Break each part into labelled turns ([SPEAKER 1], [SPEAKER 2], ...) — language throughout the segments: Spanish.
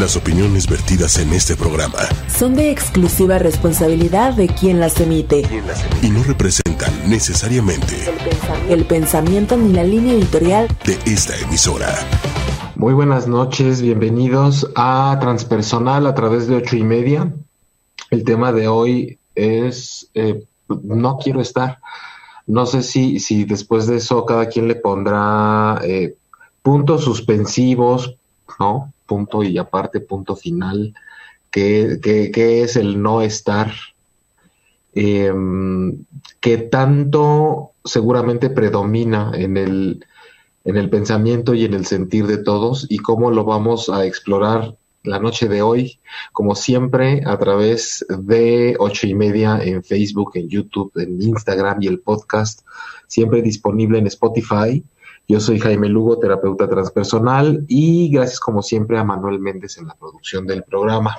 [SPEAKER 1] Las opiniones vertidas en este programa
[SPEAKER 2] son de exclusiva responsabilidad de quien las emite
[SPEAKER 1] y no representan necesariamente
[SPEAKER 2] el pensamiento ni la línea editorial
[SPEAKER 1] de esta emisora.
[SPEAKER 3] Muy buenas noches, bienvenidos a Transpersonal a través de ocho y media. El tema de hoy es eh, No quiero estar. No sé si, si después de eso cada quien le pondrá eh, puntos suspensivos, ¿no? Punto y aparte punto final. ¿Qué, es el no estar? Eh, que tanto seguramente predomina en el, en el pensamiento y en el sentir de todos y cómo lo vamos a explorar la noche de hoy, como siempre, a través de ocho y media en Facebook, en YouTube, en Instagram y el podcast, siempre disponible en Spotify. Yo soy Jaime Lugo, terapeuta transpersonal, y gracias como siempre a Manuel Méndez en la producción del programa.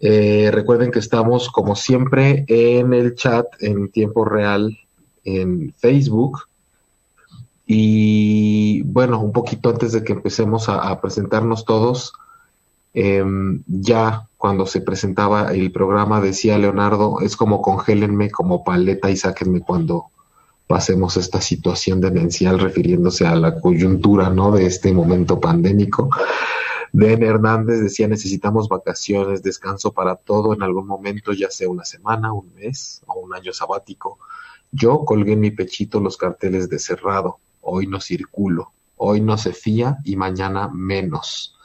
[SPEAKER 3] Eh, recuerden que estamos como siempre en el chat en tiempo real en Facebook. Y bueno, un poquito antes de que empecemos a presentarnos todos, Em, ya cuando se presentaba el programa decía Leonardo, es como congélenme como paleta y sáquenme cuando pasemos esta situación demencial refiriéndose a la coyuntura ¿no? de este momento pandémico. Den Hernández decía necesitamos vacaciones, descanso para todo en algún momento, ya sea una semana, un mes o un año sabático. Yo colgué en mi pechito los carteles de cerrado, hoy no circulo, hoy no se fía y mañana menos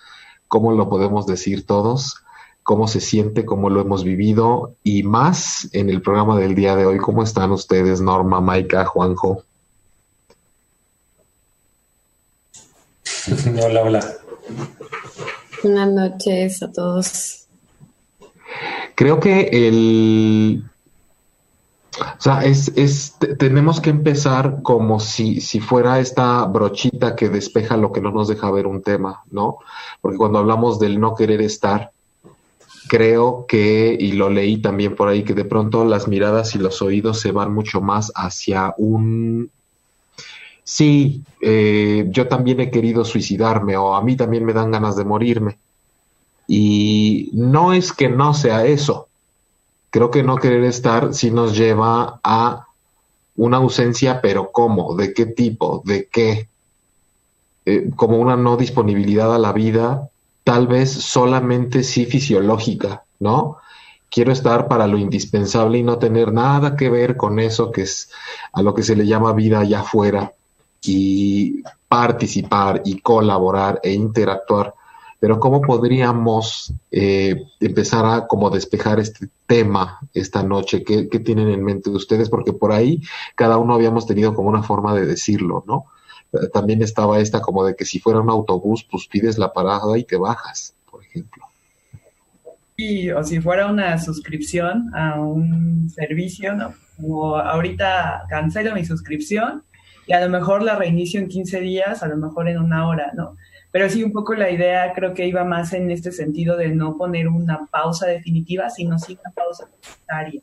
[SPEAKER 3] cómo lo podemos decir todos, cómo se siente, cómo lo hemos vivido y más en el programa del día de hoy. ¿Cómo están ustedes, Norma, Maika, Juanjo?
[SPEAKER 4] Hola, hola.
[SPEAKER 5] Buenas noches a todos.
[SPEAKER 3] Creo que el... O sea, es, es, tenemos que empezar como si, si fuera esta brochita que despeja lo que no nos deja ver un tema, ¿no? porque cuando hablamos del no querer estar, creo que, y lo leí también por ahí, que de pronto las miradas y los oídos se van mucho más hacia un... Sí, eh, yo también he querido suicidarme o a mí también me dan ganas de morirme. Y no es que no sea eso. Creo que no querer estar sí nos lleva a una ausencia, pero ¿cómo? ¿De qué tipo? ¿De qué? Eh, como una no disponibilidad a la vida, tal vez solamente sí fisiológica, ¿no? Quiero estar para lo indispensable y no tener nada que ver con eso que es a lo que se le llama vida allá afuera y participar y colaborar e interactuar. Pero ¿cómo podríamos eh, empezar a como despejar este tema esta noche? ¿Qué, ¿Qué tienen en mente ustedes? Porque por ahí cada uno habíamos tenido como una forma de decirlo, ¿no? También estaba esta como de que si fuera un autobús, pues pides la parada y te bajas, por ejemplo.
[SPEAKER 6] Y, o si fuera una suscripción a un servicio, ¿no? Como ahorita cancelo mi suscripción y a lo mejor la reinicio en 15 días, a lo mejor en una hora, ¿no? Pero sí, un poco la idea creo que iba más en este sentido de no poner una pausa definitiva, sino sí una pausa necesaria.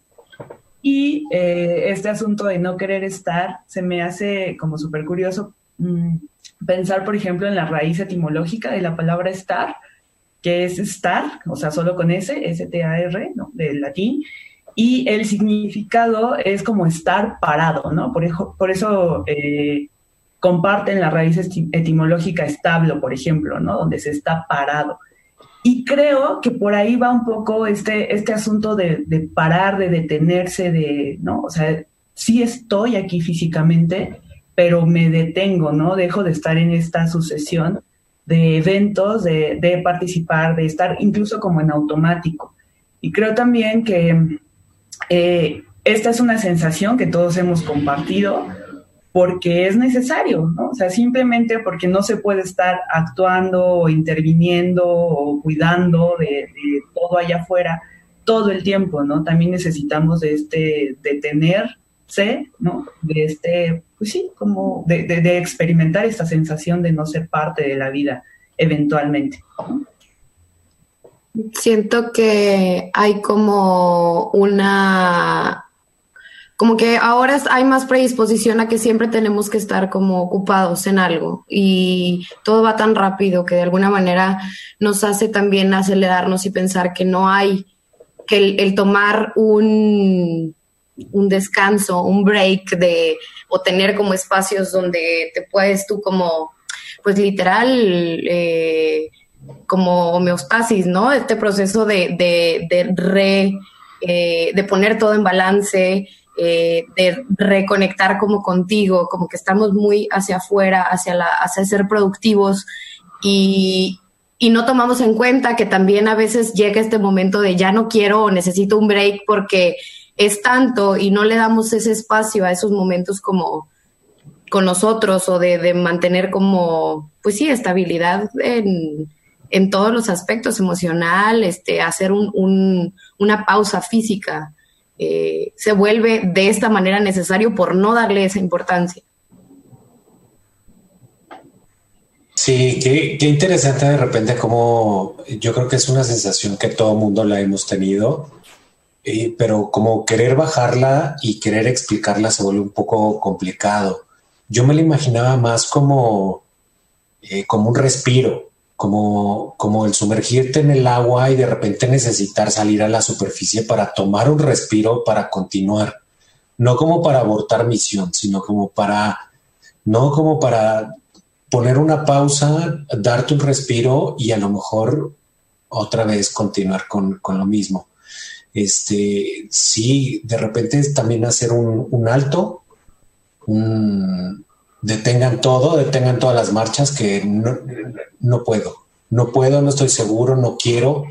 [SPEAKER 6] Y eh, este asunto de no querer estar se me hace como súper curioso pensar, por ejemplo, en la raíz etimológica de la palabra estar, que es estar, o sea, solo con S, S-T-A-R, ¿no? del latín, y el significado es como estar parado, ¿no? Por, eso, por eso eh, comparten la raíz etimológica establo, por ejemplo, ¿no? Donde se está parado. Y creo que por ahí va un poco este, este asunto de, de parar, de detenerse, de, ¿no? O sea, sí estoy aquí físicamente, pero me detengo, ¿no? Dejo de estar en esta sucesión de eventos, de, participar, de estar incluso como en automático. Y creo también que eh, esta es una sensación que todos hemos compartido porque es necesario, ¿no? O sea, simplemente porque no se puede estar actuando o interviniendo o cuidando de, de todo allá afuera todo el tiempo, ¿no? También necesitamos de este detenerse, ¿no? De este pues sí, como de, experimentar esta sensación de no ser parte de la vida eventualmente.
[SPEAKER 5] Siento que hay como una como que ahora hay más predisposición a que siempre tenemos que estar como ocupados en algo y todo va tan rápido que de alguna manera nos hace también acelerarnos y pensar que no hay, que el, tomar un, un descanso, un break de, o tener como espacios donde te puedes tú como, pues literal, eh, como homeostasis, ¿no? Este proceso de, de, de re, eh, de poner todo en balance, eh, de reconectar como contigo, como que estamos muy hacia afuera, hacia, la, hacia ser productivos y, y no tomamos en cuenta que también a veces llega este momento de ya no quiero o necesito un break porque es tanto y no le damos ese espacio a esos momentos como con nosotros o de, mantener como, pues sí, estabilidad en, en todos los aspectos emocional, este, hacer un, un, una pausa física. Eh, se vuelve de esta manera necesario por no darle esa importancia.
[SPEAKER 4] Sí, qué, qué, interesante de repente como yo creo que es una sensación que todo mundo la hemos tenido, eh, pero como querer bajarla y querer explicarla se vuelve un poco complicado. Yo me la imaginaba más como, eh, como un respiro, como, como el sumergirte en el agua y de repente necesitar salir a la superficie para tomar un respiro para continuar. No como para abortar misión, sino como para, no como para poner una pausa, darte un respiro y a lo mejor otra vez continuar con, con lo mismo. Este, sí, de repente también hacer un, alto, un, detengan todo, detengan todas las marchas que no, no puedo, no puedo, no estoy seguro, no quiero,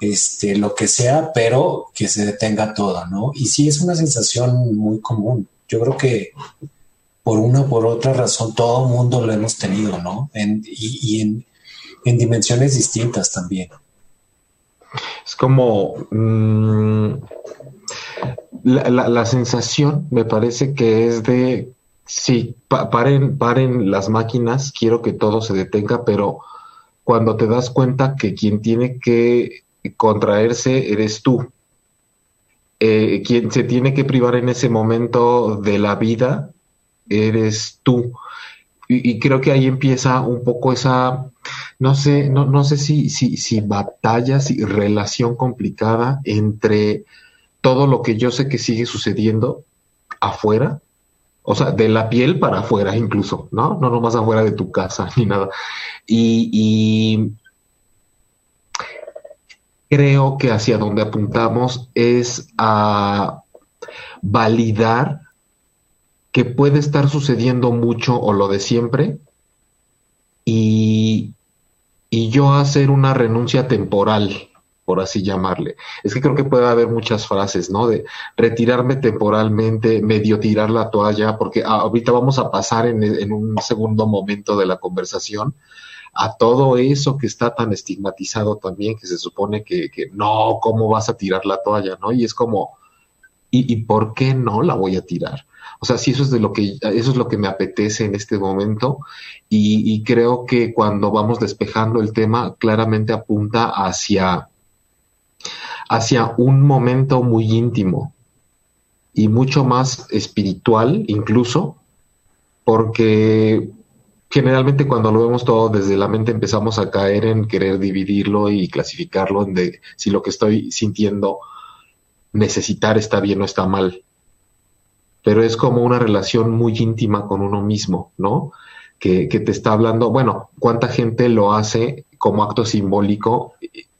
[SPEAKER 4] este, lo que sea, pero que se detenga todo, ¿no? Y sí es una sensación muy común. Yo creo que por una o por otra razón todo mundo lo hemos tenido, ¿no? En, y, en, en, dimensiones distintas también.
[SPEAKER 3] Es como mmm, la, la, sensación, me parece que es de Sí, paren, paren las máquinas, quiero que todo se detenga, pero cuando te das cuenta que quien tiene que contraerse eres tú, eh, quien se tiene que privar en ese momento de la vida eres tú. Y, creo que ahí empieza un poco esa, no sé, no, no sé si, si, si batalla, si relación complicada entre todo lo que yo sé que sigue sucediendo afuera o sea, de la piel para afuera incluso, ¿no? No nomás afuera de tu casa ni nada. Y, y creo que hacia donde apuntamos es a validar que puede estar sucediendo mucho o lo de siempre y, y yo hacer una renuncia temporal por así llamarle. Es que creo que puede haber muchas frases, ¿no? De retirarme temporalmente, medio tirar la toalla, porque ahorita vamos a pasar en, un segundo momento de la conversación a todo eso que está tan estigmatizado también, que se supone que, no, ¿cómo vas a tirar la toalla, no? Y es como, ¿y, ¿y por qué no la voy a tirar? O sea, sí, eso es de lo que, eso es lo que me apetece en este momento. Y, y creo que cuando vamos despejando el tema, claramente apunta hacia hacia un momento muy íntimo y mucho más espiritual incluso, porque generalmente cuando lo vemos todo desde la mente empezamos a caer en querer dividirlo y clasificarlo en de si lo que estoy sintiendo necesitar está bien o está mal. Pero es como una relación muy íntima con uno mismo, ¿no? Que, te está hablando, bueno, ¿cuánta gente lo hace como acto simbólico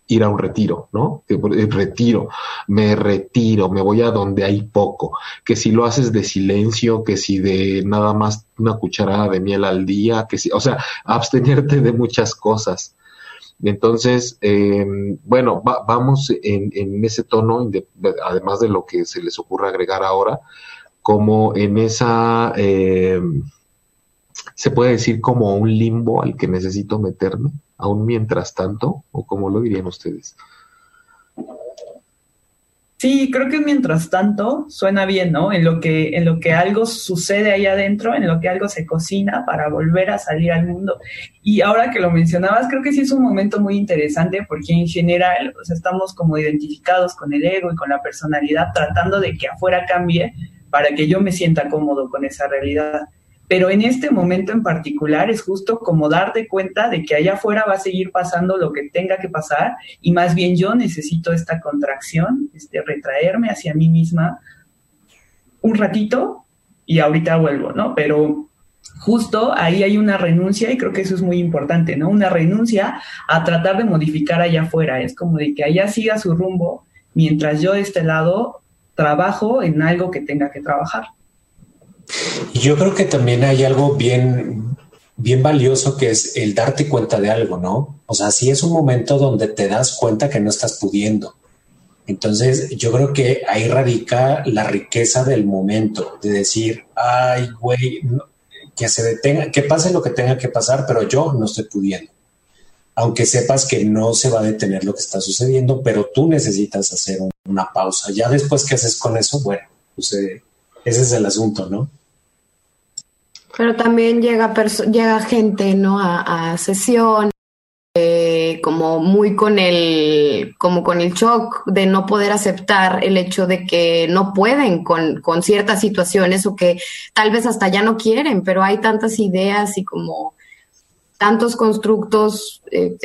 [SPEAKER 3] ir a un retiro, ¿no? Retiro, me retiro, me voy a donde hay poco, que si lo haces de silencio, que si de nada más una cucharada de miel al día, que si, o sea, abstenerte de muchas cosas. Entonces, eh, bueno, vamos en, en, ese tono, además de lo que se les ocurra agregar ahora, como en esa, eh, se puede decir como un limbo al que necesito meterme aún mientras tanto, o cómo lo dirían ustedes?
[SPEAKER 6] Sí, creo que mientras tanto suena bien, ¿no? En lo que en lo que algo sucede ahí adentro, en lo que algo se cocina para volver a salir al mundo. Y ahora que lo mencionabas, creo que sí es un momento muy interesante porque en general, o estamos como identificados con el ego y con la personalidad tratando de que afuera cambie, para que yo me sienta cómodo con esa realidad. Pero en este momento en particular es justo como darte cuenta de que allá afuera va a seguir pasando lo que tenga que pasar y más bien yo necesito esta contracción, este retraerme hacia mí misma un ratito y ahorita vuelvo, ¿no? Pero justo ahí hay una renuncia y creo que eso es muy importante, ¿no? Una renuncia a tratar de modificar allá afuera, es como de que allá siga su rumbo mientras yo de este lado trabajo en algo que tenga que trabajar.
[SPEAKER 4] Yo creo que también hay algo bien, bien valioso que es el darte cuenta de algo, ¿no? O sea, si es un momento donde te das cuenta que no estás pudiendo. Entonces, yo creo que ahí radica la riqueza del momento, de decir, ay, güey, que se detenga, que pase lo que tenga que pasar, pero yo no estoy pudiendo. Aunque sepas que no se va a detener lo que está sucediendo, pero tú necesitas hacer una pausa. Ya después que haces con eso, bueno, pues eh, ese es el asunto, ¿no?
[SPEAKER 5] Pero también llega, llega gente, ¿no? A, sesión, eh, como muy con el, como con el shock de no poder aceptar el hecho de que no pueden con, con ciertas situaciones o que tal vez hasta ya no quieren, pero hay tantas ideas y como tantos constructos, eh,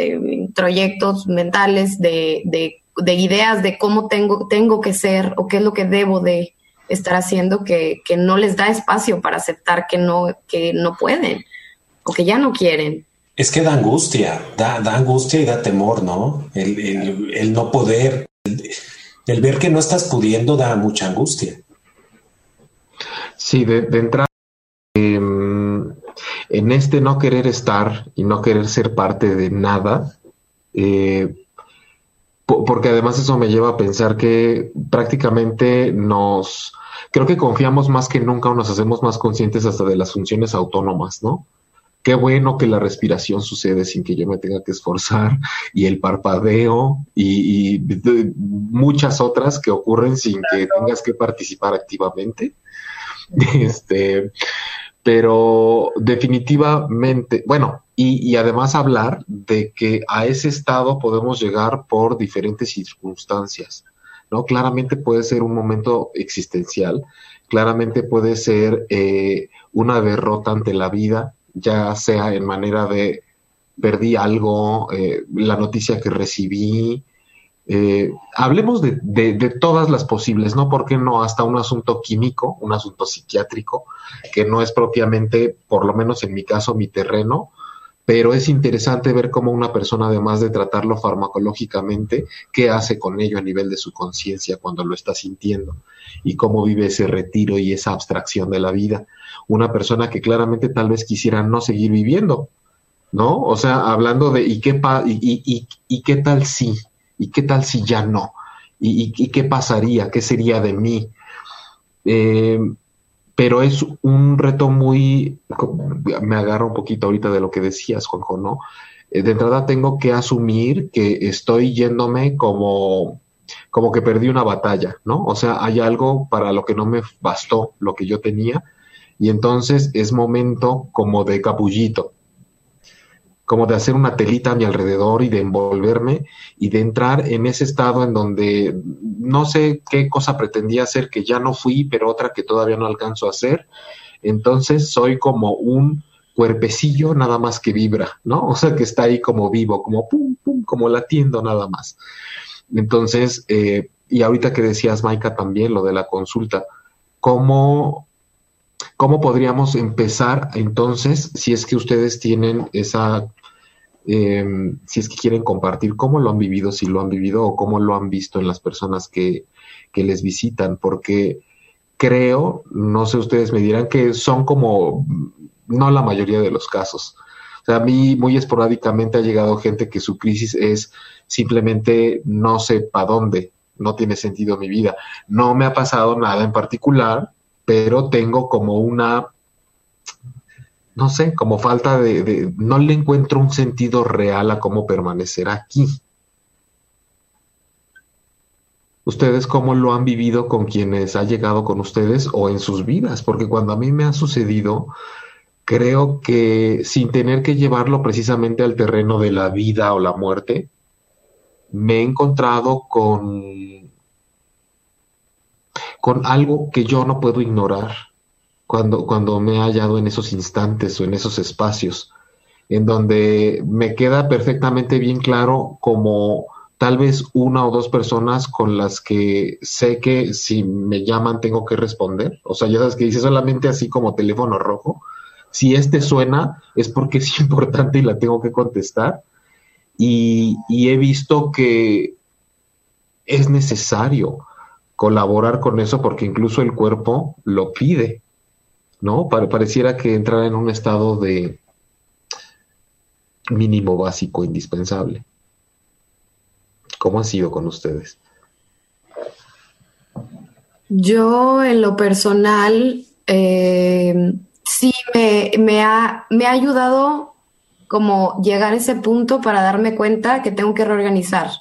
[SPEAKER 5] proyectos mentales de, de, de, ideas de cómo tengo, tengo que ser o qué es lo que debo de estar haciendo que, no les da espacio para aceptar que no, que no pueden o que ya no quieren.
[SPEAKER 4] Es que da angustia, da, angustia y da temor, ¿no? El, no poder, el, ver que no estás pudiendo da mucha angustia.
[SPEAKER 3] Sí, de, entrada, em, en este no querer estar y no querer ser parte de nada, eh, porque además eso me lleva a pensar que prácticamente nos, creo que confiamos más que nunca o nos hacemos más conscientes hasta de las funciones autónomas, ¿no? Qué bueno que la respiración sucede sin que yo me tenga que esforzar y el parpadeo y, muchas otras que ocurren sin que tengas que participar activamente. Este, pero definitivamente, bueno, y, además hablar de que a ese estado podemos llegar por diferentes circunstancias, ¿no? Claramente puede ser un momento existencial, claramente puede ser eh, una derrota ante la vida, ya sea en manera de perdí algo, eh, la noticia que recibí, eh, hablemos de, todas las posibles, ¿no? ¿Por qué no hasta un asunto químico, un asunto psiquiátrico, que no es propiamente, por lo menos en mi caso, mi terreno, pero es interesante ver cómo una persona, además de tratarlo farmacológicamente, qué hace con ello a nivel de su conciencia cuando lo está sintiendo y cómo vive ese retiro y esa abstracción de la vida. Una persona que claramente tal vez quisiera no seguir viviendo, ¿no? O sea, hablando de ¿y qué, pa y, y, y, qué tal si? ¿Y qué tal si ya no? ¿Y, qué pasaría? ¿Qué sería de mí? Eh, pero es un reto muy, me agarro un poquito ahorita de lo que decías, Juanjo, ¿no? Eh, de entrada tengo que asumir que estoy yéndome como, como que perdí una batalla, ¿no? O sea, hay algo para lo que no me bastó lo que yo tenía y entonces es momento como de capullito, como de hacer una telita a mi alrededor y de envolverme y de entrar en ese estado en donde no sé qué cosa pretendía hacer que ya no fui, pero otra que todavía no alcanzo a hacer. Entonces soy como un cuerpecillo nada más que vibra, ¿no? O sea, que está ahí como vivo, como pum, pum, como latiendo nada más. Entonces, eh, y ahorita que decías, Maika, también lo de la consulta, ¿cómo ¿Cómo podríamos empezar entonces, si es que ustedes tienen esa, em, si es que quieren compartir cómo lo han vivido, si lo han vivido o cómo lo han visto en las personas que, que les visitan? Porque creo, no sé, ustedes me dirán que son como, no la mayoría de los casos. O sea, a mí muy esporádicamente ha llegado gente que su crisis es simplemente no sé para dónde, no tiene sentido mi vida. No me ha pasado nada en particular, pero tengo como una, no sé, como falta de, no le encuentro un sentido real a cómo permanecer aquí. ¿Ustedes cómo lo han vivido con quienes ha llegado con ustedes o en sus vidas? Porque cuando a mí me ha sucedido, creo que sin tener que llevarlo precisamente al terreno de la vida o la muerte, me he encontrado con con algo que yo no puedo ignorar cuando, cuando me he hallado en esos instantes o en esos espacios, en donde me queda perfectamente bien claro como tal vez una o dos personas con las que sé que si me llaman tengo que responder. O sea, ya sabes que dice solamente así como teléfono rojo. Si este suena es porque es importante y la tengo que contestar. Y, y he visto que es necesario colaborar con eso porque incluso el cuerpo lo pide, ¿no? pareciera que entrar en un estado de mínimo básico indispensable. ¿Cómo ha sido con ustedes?
[SPEAKER 5] Yo en lo personal eh, sí me, me, ha, me ha ayudado como llegar a ese punto para darme cuenta que tengo que reorganizar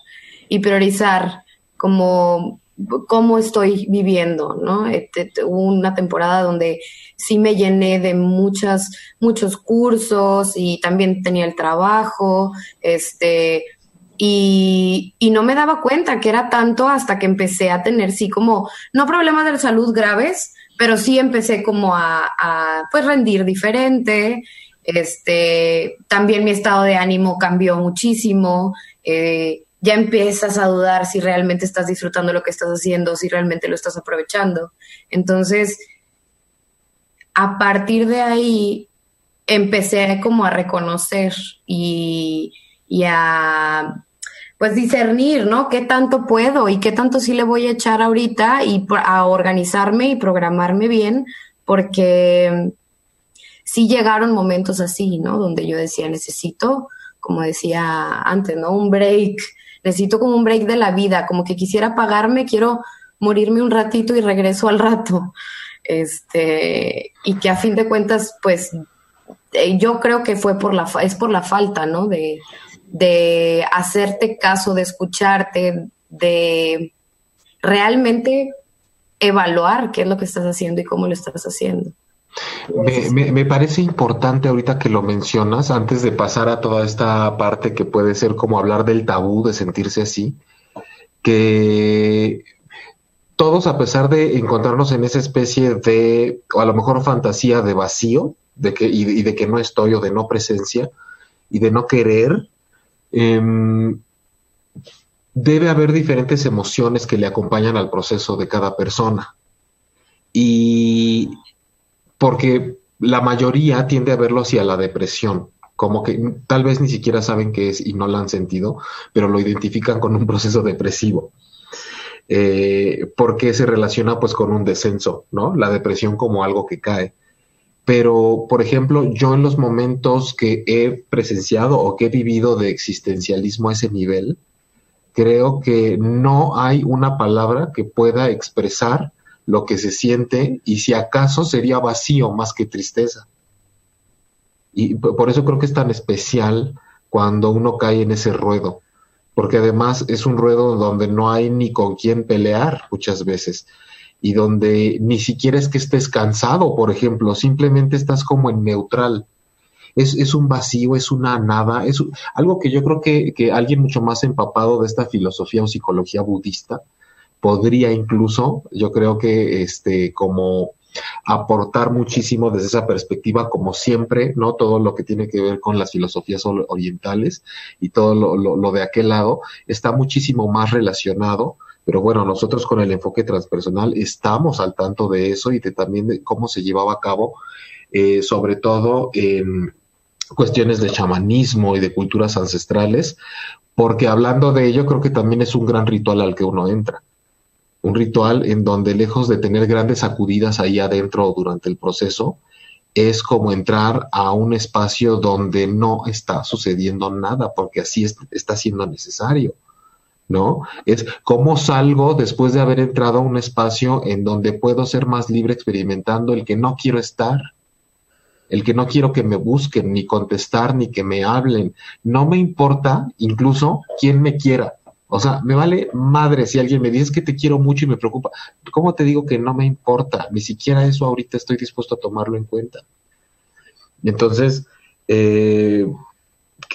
[SPEAKER 5] y priorizar como cómo estoy viviendo, ¿no? Este, hubo una temporada donde sí me llené de muchas, muchos cursos y también tenía el trabajo, este, y, no me daba cuenta que era tanto hasta que empecé a tener, sí, como, no problemas de salud graves, pero sí empecé como a, a pues rendir diferente, este, también mi estado de ánimo cambió muchísimo, eh, ya empiezas a dudar si realmente estás disfrutando lo que estás haciendo, si realmente lo estás aprovechando. Entonces, a partir de ahí, empecé como a reconocer y, y a pues discernir, ¿no? ¿Qué tanto puedo y qué tanto sí le voy a echar ahorita y a organizarme y programarme bien? Porque sí llegaron momentos así, ¿no? Donde yo decía, necesito, como decía antes, ¿no? Un break, necesito como un break de la vida, como que quisiera pagarme, quiero morirme un ratito y regreso al rato. Este, y que a fin de cuentas, pues, eh, yo creo que fue por la, es por la falta, ¿no? De, de hacerte caso, de escucharte, de realmente evaluar qué es lo que estás haciendo y cómo lo estás haciendo.
[SPEAKER 3] Me, parece importante ahorita que lo mencionas, antes de pasar a toda esta parte que puede ser como hablar del tabú de sentirse así, que todos a pesar de encontrarnos en esa especie de, o a lo mejor fantasía de vacío, de que, y de que no estoy o de no presencia, y de no querer, Em, debe haber diferentes emociones que le acompañan al proceso de cada persona. Y porque la mayoría tiende a verlo hacia la depresión, como que tal vez ni siquiera saben qué es y no lo han sentido, pero lo identifican con un proceso depresivo. Eh, porque se relaciona pues con un descenso, ¿no? La depresión como algo que cae. Pero, por ejemplo, yo en los momentos que he presenciado o que he vivido de existencialismo a ese nivel, creo que no hay una palabra que pueda expresar lo que se siente y si acaso sería vacío más que tristeza. Y por eso creo que es tan especial cuando uno cae en ese ruedo, porque además es un ruedo donde no hay ni con quién pelear muchas veces y donde ni siquiera es que estés cansado, por ejemplo, simplemente estás como en neutral. Es, es un vacío, es una nada, es algo que yo creo que, que alguien mucho más empapado de esta filosofía o psicología budista podría incluso, yo creo que este, como aportar muchísimo desde esa perspectiva, como siempre, ¿no? Todo lo que tiene que ver con las filosofías orientales y todo lo, de aquel lado está muchísimo más relacionado pero bueno, nosotros con el enfoque transpersonal estamos al tanto de eso y de también de cómo se llevaba a cabo, eh, sobre todo en cuestiones de chamanismo y de culturas ancestrales, porque hablando de ello creo que también es un gran ritual al que uno entra. Un ritual en donde lejos de tener grandes sacudidas ahí adentro durante el proceso, es como entrar a un espacio donde no está sucediendo nada, porque así está siendo necesario. ¿no? Es cómo salgo después de haber entrado a un espacio en donde puedo ser más libre experimentando el que no quiero estar, el que no quiero que me busquen, ni contestar, ni que me hablen. No me importa incluso quién me quiera. O sea, me vale madre si alguien me dice que te quiero mucho y me preocupa. ¿Cómo te digo que no me importa? Ni siquiera eso ahorita estoy dispuesto a tomarlo en cuenta. Entonces, eh,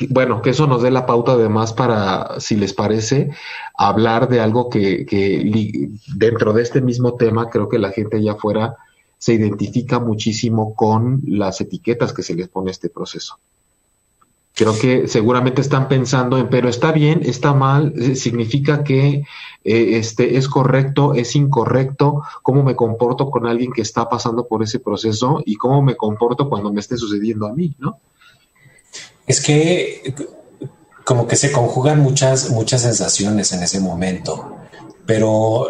[SPEAKER 3] bueno, que eso nos dé la pauta además para, si les parece, hablar de algo que, que dentro de este mismo tema creo que la gente allá afuera se identifica muchísimo con las etiquetas que se les pone a este proceso. Creo que seguramente están pensando en, pero está bien, está mal, eh, significa que eh, este, es correcto, es incorrecto, cómo me comporto con alguien que está pasando por ese proceso y cómo me comporto cuando me esté sucediendo a mí, ¿no?
[SPEAKER 4] Es que como que se conjugan muchas, muchas sensaciones en ese momento. Pero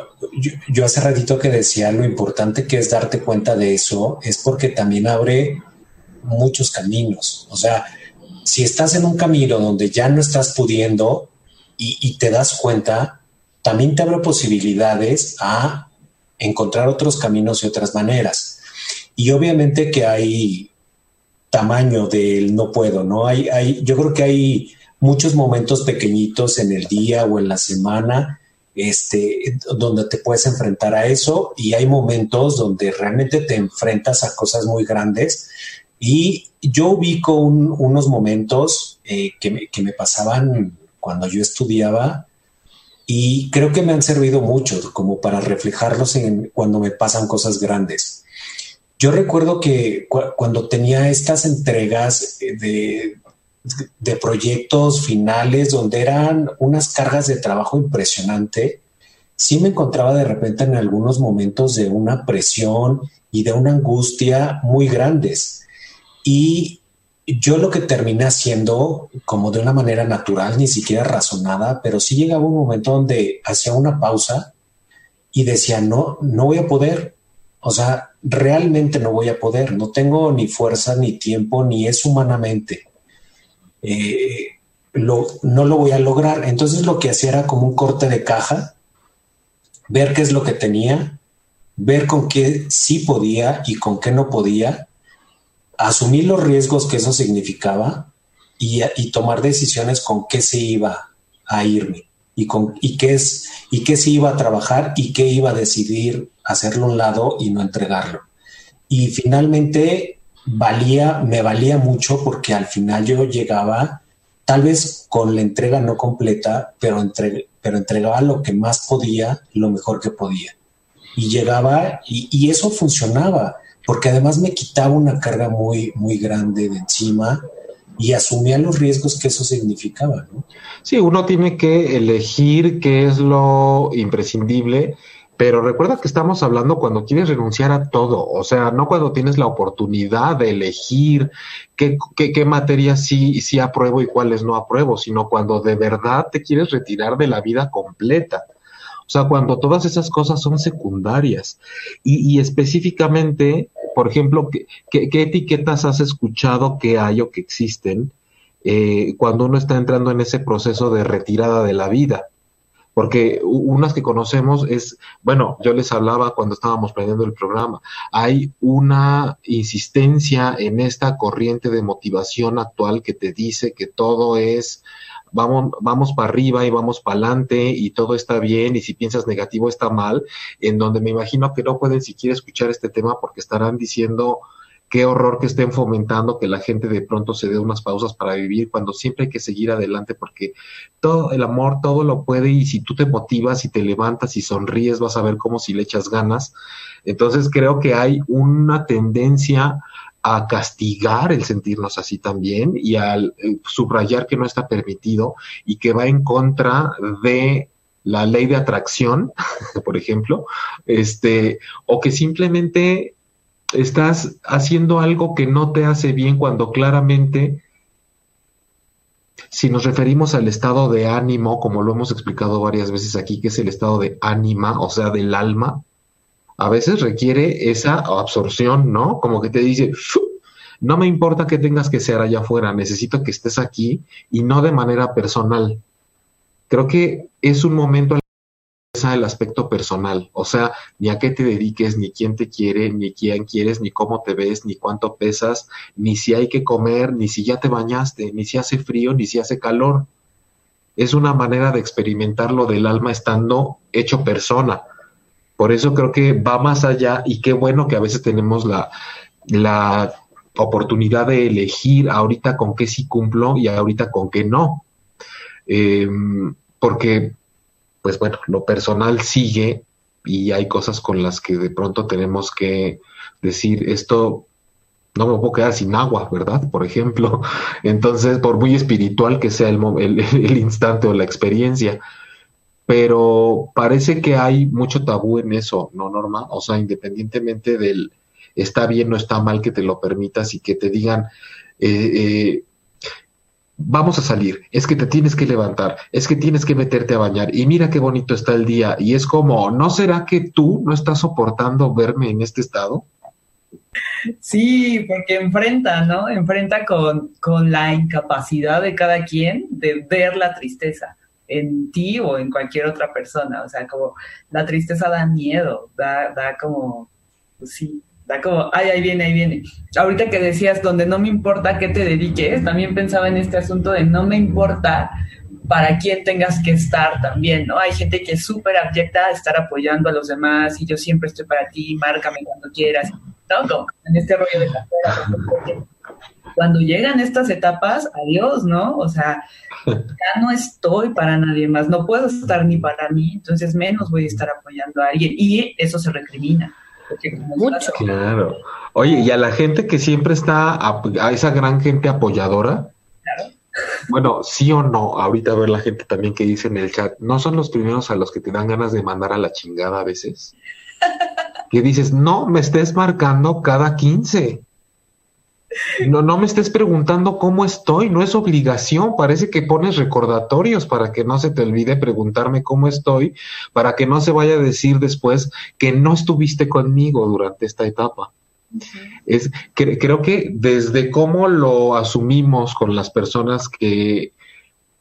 [SPEAKER 4] yo, hace ratito que decía lo importante que es darte cuenta de eso, es porque también abre muchos caminos. O sea, si estás en un camino donde ya no estás pudiendo y, te das cuenta, también te abre posibilidades a encontrar otros caminos y otras maneras. Y obviamente que hay tamaño del no puedo, ¿no? Hay, hay, yo creo que hay muchos momentos pequeñitos en el día o en la semana este, donde te puedes enfrentar a eso y hay momentos donde realmente te enfrentas a cosas muy grandes y yo ubico unos momentos eh, que, me, que, me, pasaban cuando yo estudiaba y creo que me han servido mucho como para reflejarlos en cuando me pasan cosas grandes. Yo recuerdo que cuando tenía estas entregas eh, de, de proyectos finales donde eran unas cargas de trabajo impresionante, sí me encontraba de repente en algunos momentos de una presión y de una angustia muy grandes. Y yo lo que terminé haciendo como de una manera natural, ni siquiera razonada, pero sí llegaba un momento donde hacía una pausa y decía, no, no voy a poder, o sea, realmente no voy a poder, no tengo ni fuerza, ni tiempo, ni es humanamente. Eh, lo, no lo voy a lograr. Entonces lo que hacía era como un corte de caja, ver qué es lo que tenía, ver con qué sí podía y con qué no podía, asumir los riesgos que eso significaba y, tomar decisiones con qué se iba a irme y, con, y, qué es, y qué se iba a trabajar y qué iba a decidir hacerlo a un lado y no entregarlo. Y finalmente valía, me valía mucho porque al final yo llegaba, tal vez con la entrega no completa, pero, pero entregaba lo que más podía, lo mejor que podía. Y llegaba y eso funcionaba, porque además me quitaba una carga muy, muy grande de encima y asumía los riesgos que eso significaba. ¿no?
[SPEAKER 3] Sí, uno tiene que elegir qué es lo imprescindible, pero recuerda que estamos hablando cuando quieres renunciar a todo, o sea, no cuando tienes la oportunidad de elegir qué, qué, qué materias sí, sí apruebo y cuáles no apruebo, sino cuando de verdad te quieres retirar de la vida completa. O sea, cuando todas esas cosas son secundarias. Y, y específicamente, por ejemplo, ¿qué, ¿qué, etiquetas has escuchado que hay o que existen eh, cuando uno está entrando en ese proceso de retirada de la vida? Porque unas que conocemos es, bueno, yo les hablaba cuando estábamos planeando el programa, hay una insistencia en esta corriente de motivación actual que te dice que todo es vamos, vamos para arriba y vamos para adelante y todo está bien y si piensas negativo está mal, en donde me imagino que no pueden siquiera escuchar este tema porque estarán diciendo qué horror que estén fomentando que la gente de pronto se dé unas pausas para vivir cuando siempre hay que seguir adelante porque todo el amor todo lo puede y si tú te motivas y te levantas y sonríes vas a ver cómo si le echas ganas. Entonces creo que hay una tendencia a castigar el sentirnos así también y al eh, subrayar que no está permitido y que va en contra de la ley de atracción, por ejemplo, este, o que simplemente estás haciendo algo que no te hace bien cuando claramente, si nos referimos al estado de ánimo, como lo hemos explicado varias veces aquí, que es el estado de ánima, o sea, del alma, a veces requiere esa absorción, ¿no? Como que te dice, no me importa que tengas que ser allá afuera, necesito que estés aquí y no de manera personal. Creo que es un momento el aspecto personal, o sea, ni a qué te dediques, ni quién te quiere, ni quién quieres, ni cómo te ves, ni cuánto pesas, ni si hay que comer, ni si ya te bañaste, ni si hace frío, ni si hace calor. Es una manera de experimentar lo del alma estando hecho persona. Por eso creo que va más allá y qué bueno que a veces tenemos la, la oportunidad de elegir ahorita con qué sí cumplo y ahorita con qué no. Em, porque, pues bueno, lo personal sigue y hay cosas con las que de pronto tenemos que decir, esto no me puedo quedar sin agua, ¿verdad? Por ejemplo. Entonces, por muy espiritual que sea el, el, el instante o la experiencia, pero parece que hay mucho tabú en eso, ¿no, Norma? O sea, independientemente del está bien o está mal que te lo permitas y que te digan, eh, eh, vamos a salir, es que te tienes que levantar, es que tienes que meterte a bañar y mira qué bonito está el día. Y es como, ¿no será que tú no estás soportando verme en este estado?
[SPEAKER 6] Sí, porque enfrenta, ¿no? Enfrenta con, con la incapacidad de cada quien de ver la tristeza en ti o en cualquier otra persona. O sea, como la tristeza da miedo, da, da como, pues sí, da como, ay, ahí viene, ahí viene. Ahorita que decías, donde no me importa qué te dediques, también pensaba en este asunto de no me importa para quién tengas que estar también, ¿no? Hay gente que es súper abyecta a estar apoyando a los demás y yo siempre estoy para ti, márcame cuando quieras, ¿no? en este rollo de carrera. Cuando llegan estas etapas, adiós, ¿no? O sea, ya no estoy para nadie más, no puedo estar ni para mí, entonces menos voy a estar apoyando a alguien y eso se recrimina.
[SPEAKER 3] Mucho. Claro. Oye, y a la gente que siempre está, a, esa gran gente apoyadora, claro. bueno, sí o no, ahorita a ver la gente también que dice en el chat, ¿no son los primeros a los que te dan ganas de mandar a la chingada a veces? que dices, no, me estés marcando cada 15. No, no me estés preguntando cómo estoy, no es obligación, parece que pones recordatorios para que no se te olvide preguntarme cómo estoy, para que no se vaya a decir después que no estuviste conmigo durante esta etapa. Es, creo que desde cómo lo asumimos con las personas que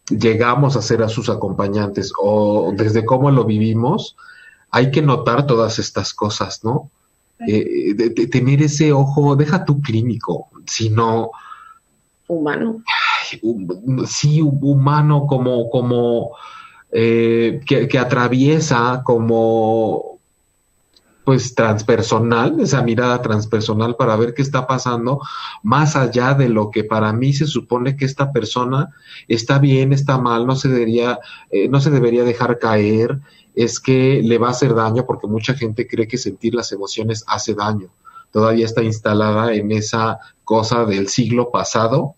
[SPEAKER 3] llegamos a ser a sus acompañantes o desde cómo lo vivimos, hay que notar todas estas cosas, ¿no? Eh, de, tener ese ojo, deja tu clínico, sino
[SPEAKER 5] humano.
[SPEAKER 3] sí, humano como, como eh, que, atraviesa como pues transpersonal, esa mirada transpersonal para ver qué está pasando más allá de lo que para mí se supone que esta persona está bien, está mal, no se debería, eh, no se debería dejar caer, es que le va a hacer daño porque mucha gente cree que sentir las emociones hace daño. Todavía está instalada en esa cosa del siglo pasado,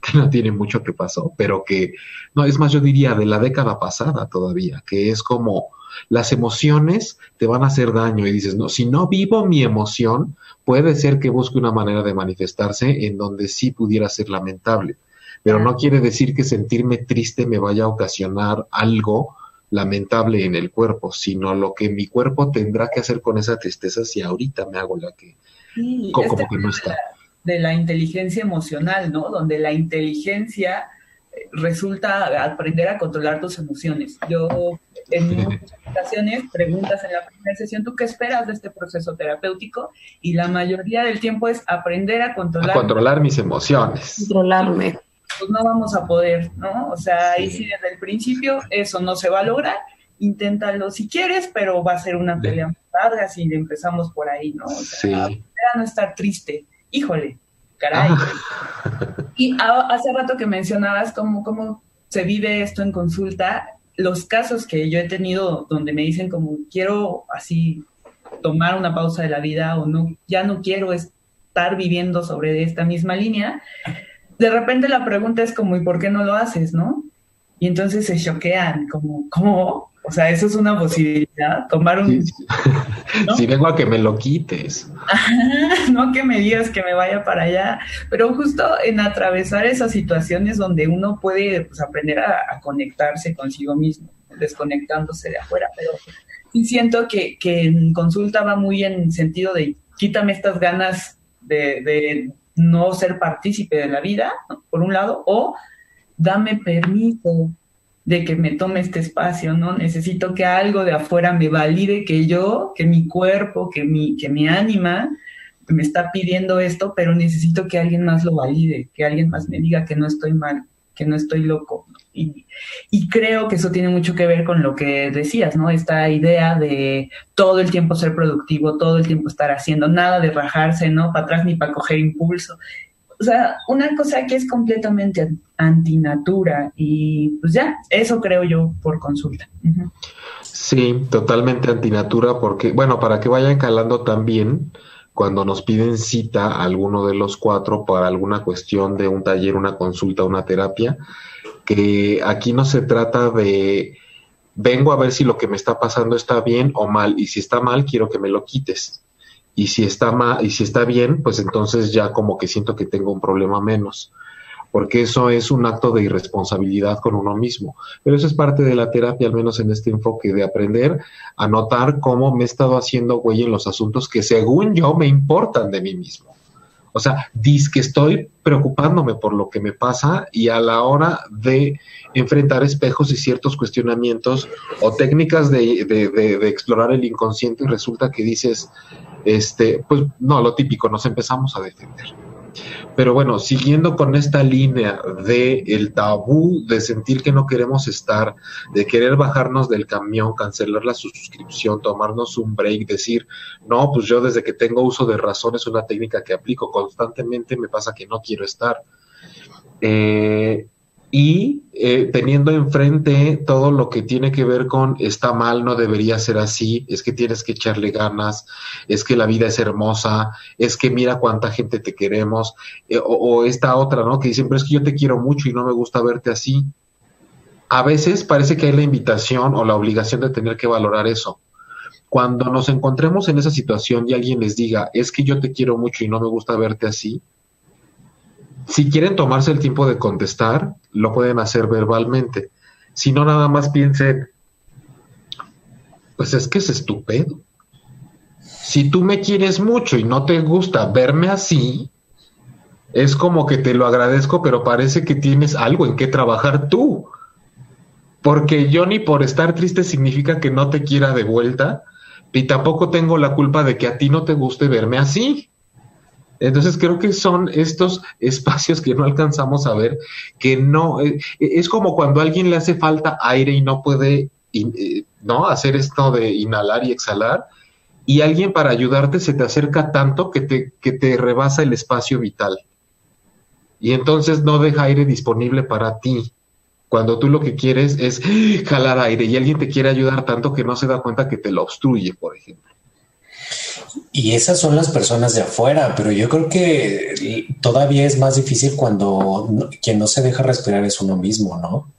[SPEAKER 3] que no tiene mucho que pasó, pero que, no, es más, yo diría de la década pasada todavía, que es como las emociones te van a hacer daño y dices, no, si no vivo mi emoción, puede ser que busque una manera de manifestarse en donde sí pudiera ser lamentable, pero no quiere decir que sentirme triste me vaya a ocasionar algo lamentable en el cuerpo, sino lo que mi cuerpo tendrá que hacer con esa tristeza si ahorita me hago la que, como,
[SPEAKER 6] este que no está. De la inteligencia emocional, ¿no? Donde la inteligencia eh, resulta aprender a controlar tus emociones. Yo en muchas ocasiones preguntas en la primera sesión, ¿tú qué esperas de este proceso terapéutico? Y la mayoría del tiempo es aprender a controlar.
[SPEAKER 3] A controlar mis emociones.
[SPEAKER 5] Controlarme
[SPEAKER 6] pues no vamos a poder, ¿no? O sea, ahí sí desde el principio eso no se va a lograr, inténtalo si quieres, pero va a ser una pelea muy larga si empezamos por ahí, ¿no? O sea, sí. No estar triste, híjole, caray. Ah. Y hace rato que mencionabas cómo, cómo se vive esto en consulta, los casos que yo he tenido donde me dicen como quiero así tomar una pausa de la vida o no, ya no quiero estar viviendo sobre esta misma línea, de repente la pregunta es como, ¿y por qué no lo haces, no? Y entonces se choquean, como, ¿cómo? O sea, eso es una posibilidad, tomar un...
[SPEAKER 3] Si vengo a que me lo quites.
[SPEAKER 6] no que me digas que me vaya para allá, pero justo en atravesar esas situaciones donde uno puede pues, aprender a, conectarse consigo mismo, desconectándose de afuera, pero sí siento que, que en consulta va muy en sentido de quítame estas ganas de, no ser partícipe de la vida, por un lado, o dame permiso de que me tome este espacio, ¿no? Necesito que algo de afuera me valide que yo, que mi cuerpo, que mi, que mi ánima me está pidiendo esto, pero necesito que alguien más lo valide, que alguien más me diga que no estoy mal, que no estoy loco. Y, y, creo que eso tiene mucho que ver con lo que decías, ¿no? Esta idea de todo el tiempo ser productivo, todo el tiempo estar haciendo, nada de rajarse, ¿no? Para atrás ni para coger impulso. O sea, una cosa que es completamente antinatura y pues ya, eso creo yo por consulta.
[SPEAKER 3] Sí, totalmente antinatura porque, bueno, para que vayan calando también, cuando nos piden cita a alguno de los cuatro para alguna cuestión de un taller, una consulta, una terapia, que aquí no se trata de vengo a ver si lo que me está pasando está bien o mal, y si está mal, quiero que me lo quites. Y si está mal, y si está bien, pues entonces ya como que siento que tengo un problema menos porque eso es un acto de irresponsabilidad con uno mismo. Pero eso es parte de la terapia, al menos en este enfoque, de aprender a notar cómo me he estado haciendo güey en los asuntos que según yo me importan de mí mismo. O sea, dis que estoy preocupándome por lo que me pasa y a la hora de enfrentar espejos y ciertos cuestionamientos o técnicas de, de explorar el inconsciente resulta que dices, este, pues no, lo típico, nos empezamos a defender. Pero bueno, siguiendo con esta línea de el tabú de sentir que no queremos estar, de querer bajarnos del camión, cancelar la suscripción, tomarnos un break, decir, no, pues yo desde que tengo uso de razón es una técnica que aplico constantemente, me pasa que no quiero estar. Eh, y eh, teniendo enfrente todo lo que tiene que ver con está mal, no debería ser así, es que tienes que echarle ganas, es que la vida es hermosa, es que mira cuánta gente te queremos, eh, o, o, esta otra, ¿no? Que dicen, pero es que yo te quiero mucho y no me gusta verte así. A veces parece que hay la invitación o la obligación de tener que valorar eso. Cuando nos encontremos en esa situación y alguien les diga, es que yo te quiero mucho y no me gusta verte así, si quieren tomarse el tiempo de contestar, lo pueden hacer verbalmente. Si no, nada más piensen, pues es que es estupendo. Si tú me quieres mucho y no te gusta verme así, es como que te lo agradezco, pero parece que tienes algo en que trabajar tú. Porque yo ni por estar triste significa que no te quiera de vuelta, y tampoco tengo la culpa de que a ti no te guste verme así. Entonces creo que son estos espacios que no alcanzamos a ver, que no, eh, es como cuando a alguien le hace falta aire y no puede, eh, ¿no? Hacer esto de inhalar y exhalar, y alguien para ayudarte se te acerca tanto que te, que te rebasa el espacio vital. Y entonces no deja aire disponible para ti. Cuando tú lo que quieres es jalar aire y alguien te quiere ayudar tanto que no se da cuenta que te lo obstruye, por ejemplo.
[SPEAKER 4] Y esas son las personas de afuera, pero yo creo que todavía es más difícil cuando quien no se deja respirar es uno mismo, ¿no?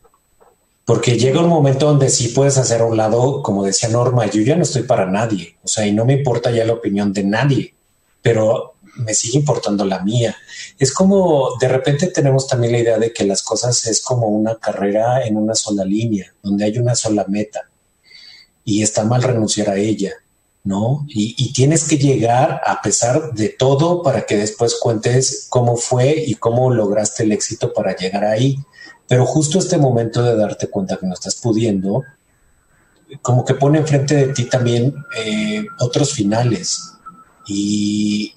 [SPEAKER 4] Porque llega un momento donde sí puedes hacer a un lado, como decía Norma, yo ya no estoy para nadie, o sea, y no me importa ya la opinión de nadie, pero me sigue importando la mía. Es como de repente tenemos también la idea de que las cosas es como una carrera en una sola línea, donde hay una sola meta y está mal renunciar a ella. ¿No? Y, tienes que llegar a pesar de todo para que después cuentes cómo fue y cómo lograste el éxito para llegar ahí. Pero justo este momento de darte cuenta que no estás pudiendo, como que pone enfrente de ti también eh, otros finales. Y,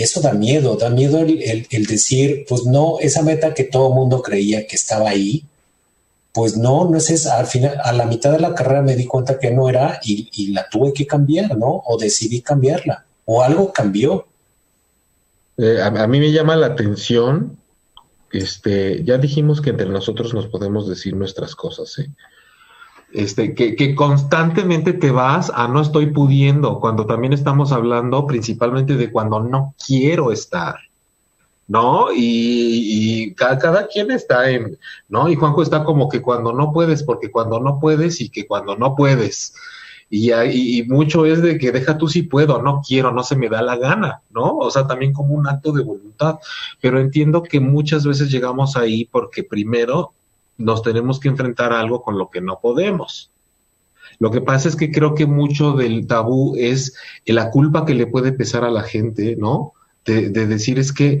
[SPEAKER 4] eso da miedo, da miedo el, el, decir, pues no, esa meta que todo mundo creía que estaba ahí, pues no, no es esa. Al final, a la mitad de la carrera me di cuenta que no era y, la tuve que cambiar, ¿no? O decidí cambiarla, o algo cambió.
[SPEAKER 3] Eh, a, mí me llama la atención, este, ya dijimos que entre nosotros nos podemos decir nuestras cosas, ¿eh? Este, que, que constantemente te vas a no estoy pudiendo, cuando también estamos hablando principalmente de cuando no quiero estar. ¿No? Y, cada, quien está en, ¿no? Y Juanjo está como que cuando no puedes, porque cuando no puedes y que cuando no puedes. Y, y, mucho es de que deja tú si puedo, no quiero, no se me da la gana, ¿no? O sea, también como un acto de voluntad. Pero entiendo que muchas veces llegamos ahí porque primero nos tenemos que enfrentar a algo con lo que no podemos. Lo que pasa es que creo que mucho del tabú es la culpa que le puede pesar a la gente, ¿no? de decir es que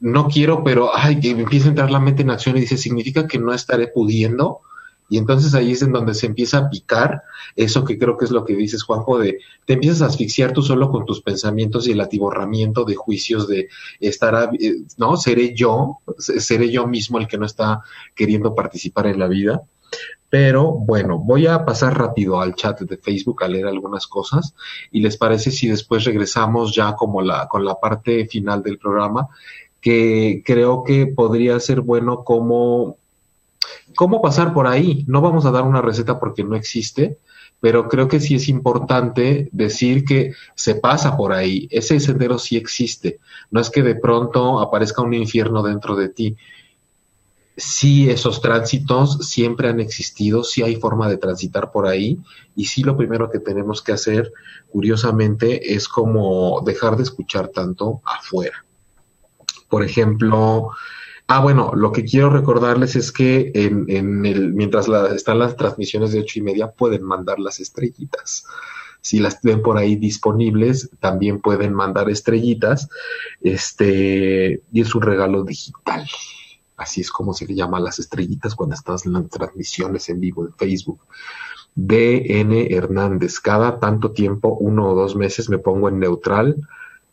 [SPEAKER 3] no quiero, pero ay, que empieza a entrar la mente en acción y dice, ¿significa que no estaré pudiendo? Y entonces ahí es en donde se empieza a picar eso que creo que es lo que dices, Juanjo, de te empiezas a asfixiar tú solo con tus pensamientos y el atiborramiento de juicios de estar, eh, ¿no? Seré yo, seré yo mismo el que no está queriendo participar en la vida. Pero bueno, voy a pasar rápido al chat de Facebook a leer algunas cosas y les parece si después regresamos ya como la con la parte final del programa que creo que podría ser bueno como cómo pasar por ahí. No vamos a dar una receta porque no existe, pero creo que sí es importante decir que se pasa por ahí. Ese sendero sí existe. No es que de pronto aparezca un infierno dentro de ti. Sí, esos tránsitos siempre han existido, sí hay forma de transitar por ahí y sí lo primero que tenemos que hacer, curiosamente, es como dejar de escuchar tanto afuera. Por ejemplo, Ah, bueno, lo que quiero recordarles es que en, en el, mientras están las transmisiones de ocho y media, pueden mandar las estrellitas. Si las ven por ahí disponibles, también pueden mandar estrellitas. Este, y es un regalo digital. Así es como se le llama las estrellitas cuando estás en las transmisiones en vivo en Facebook. DN Hernández, cada tanto tiempo, uno o dos meses, me pongo en neutral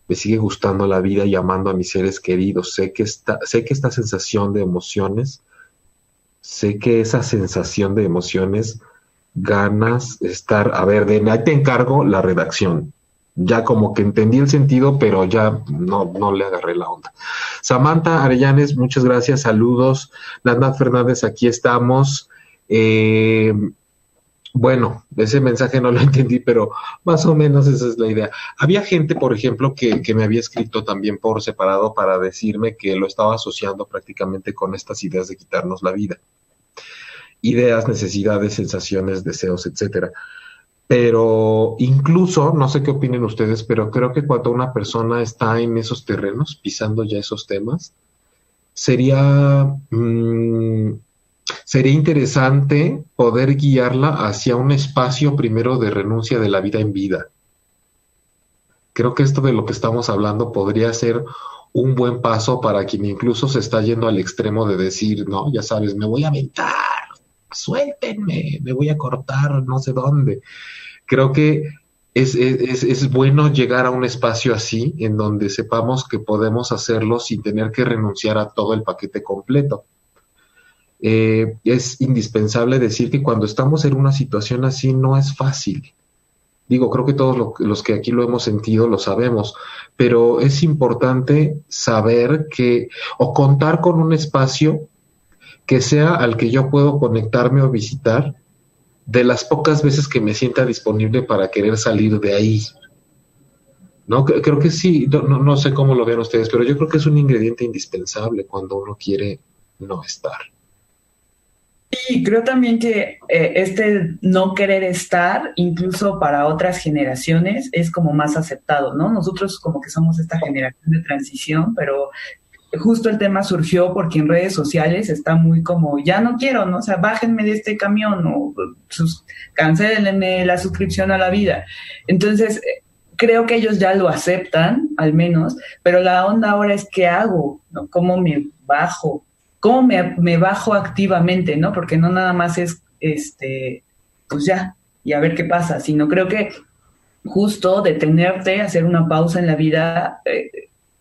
[SPEAKER 3] me sigue gustando la vida y amando a mis seres queridos. Sé que esta, sé que esta sensación de emociones, sé que esa sensación de emociones, ganas estar, a ver, de ahí te encargo la redacción. Ya como que entendí el sentido, pero ya no, no le agarré la onda. Samantha Arellanes, muchas gracias, saludos. Nanda Fernández, aquí estamos. Eh, bueno, ese mensaje no lo entendí, pero más o menos esa es la idea. Había gente, por ejemplo, que, que, me había escrito también por separado para decirme que lo estaba asociando prácticamente con estas ideas de quitarnos la vida. Ideas, necesidades, sensaciones, deseos, etcétera. Pero incluso, no sé qué opinen ustedes, pero creo que cuando una persona está en esos terrenos, pisando ya esos temas, sería mmm, sería interesante poder guiarla hacia un espacio primero de renuncia de la vida en vida. Creo que esto de lo que estamos hablando podría ser un buen paso para quien incluso se está yendo al extremo de decir, no, ya sabes, me voy a aventar, suéltenme, me voy a cortar, no sé dónde. Creo que es, es, es, bueno llegar a un espacio así, en donde sepamos que podemos hacerlo sin tener que renunciar a todo el paquete completo. Eh, es indispensable decir que cuando estamos en una situación así no es fácil. Digo, creo que todos los que aquí lo hemos sentido lo sabemos, pero es importante saber que o contar con un espacio que sea al que yo puedo conectarme o visitar de las pocas veces que me sienta disponible para querer salir de ahí. ¿No? Creo que sí, no, no sé cómo lo vean ustedes, pero yo creo que es un ingrediente indispensable cuando uno quiere no estar.
[SPEAKER 6] Sí, creo también que eh, este no querer estar, incluso para otras generaciones, es como más aceptado, ¿no? Nosotros como que somos esta generación de transición, pero justo el tema surgió porque en redes sociales está muy como, ya no quiero, ¿no? O sea, bájenme de este camión o sus, cancelenme la suscripción a la vida. Entonces, eh, creo que ellos ya lo aceptan, al menos, pero la onda ahora es qué hago, ¿no? ¿Cómo me bajo? Cómo me, bajo activamente, ¿no? Porque no nada más es, este, pues ya, y a ver qué pasa, sino creo que justo detenerte, hacer una pausa en la vida eh,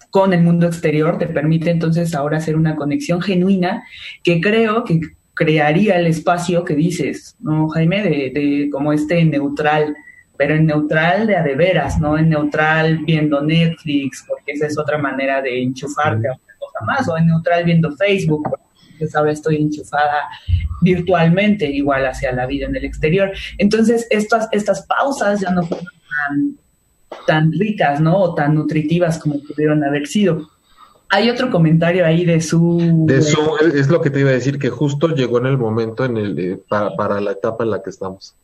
[SPEAKER 6] con el mundo exterior, te permite entonces ahora hacer una conexión genuina que creo que crearía el espacio que dices, ¿no, Jaime? De, de como este neutral, pero en neutral de a de veras, no en neutral viendo Netflix, porque esa es otra manera de enchufarte más, o en neutral viendo Facebook, porque ahora estoy enchufada virtualmente igual hacia la vida en el exterior. Entonces, estas, estas pausas ya no fueron tan, tan ricas, ¿no? O tan nutritivas como pudieron haber sido. Hay otro comentario ahí de su...
[SPEAKER 3] De su, es lo que te iba a decir, que justo llegó en el momento en el, eh, para, para la etapa en la que estamos.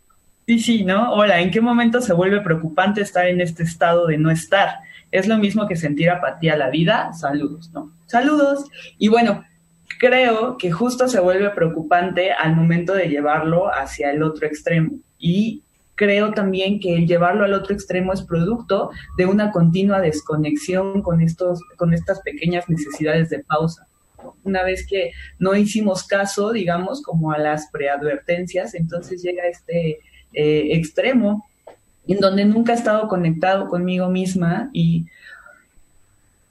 [SPEAKER 6] Sí, sí, ¿no? Hola, ¿en qué momento se vuelve preocupante estar en este estado de no estar? Es lo mismo que sentir apatía a la vida. Saludos, ¿no? Saludos. Y bueno, creo que justo se vuelve preocupante al momento de llevarlo hacia el otro extremo. Y creo también que el llevarlo al otro extremo es producto de una continua desconexión con, estos, con estas pequeñas necesidades de pausa. Una vez que no hicimos caso, digamos, como a las preadvertencias, entonces llega este eh, extremo en donde nunca he estado conectado conmigo misma y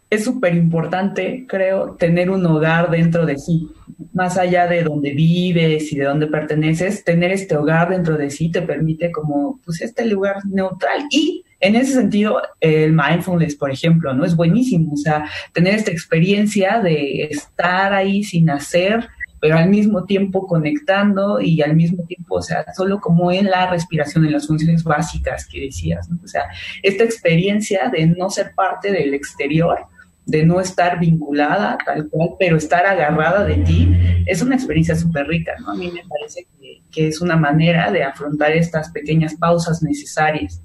[SPEAKER 6] es súper importante, creo, tener un hogar dentro de sí. Más allá de donde vives y de donde perteneces, tener este hogar dentro de sí te permite como, pues, este lugar neutral. Y en ese sentido, el mindfulness, por ejemplo, ¿no? Es buenísimo. O sea, tener esta experiencia de estar ahí sin hacer, pero al mismo tiempo conectando y al mismo tiempo, o sea, solo como en la respiración, en las funciones básicas que decías, ¿no? O sea, esta experiencia de no ser parte del exterior, de no estar vinculada tal cual, pero estar agarrada de ti, es una experiencia súper rica, ¿no? A mí me parece que, es una manera de afrontar estas pequeñas pausas necesarias.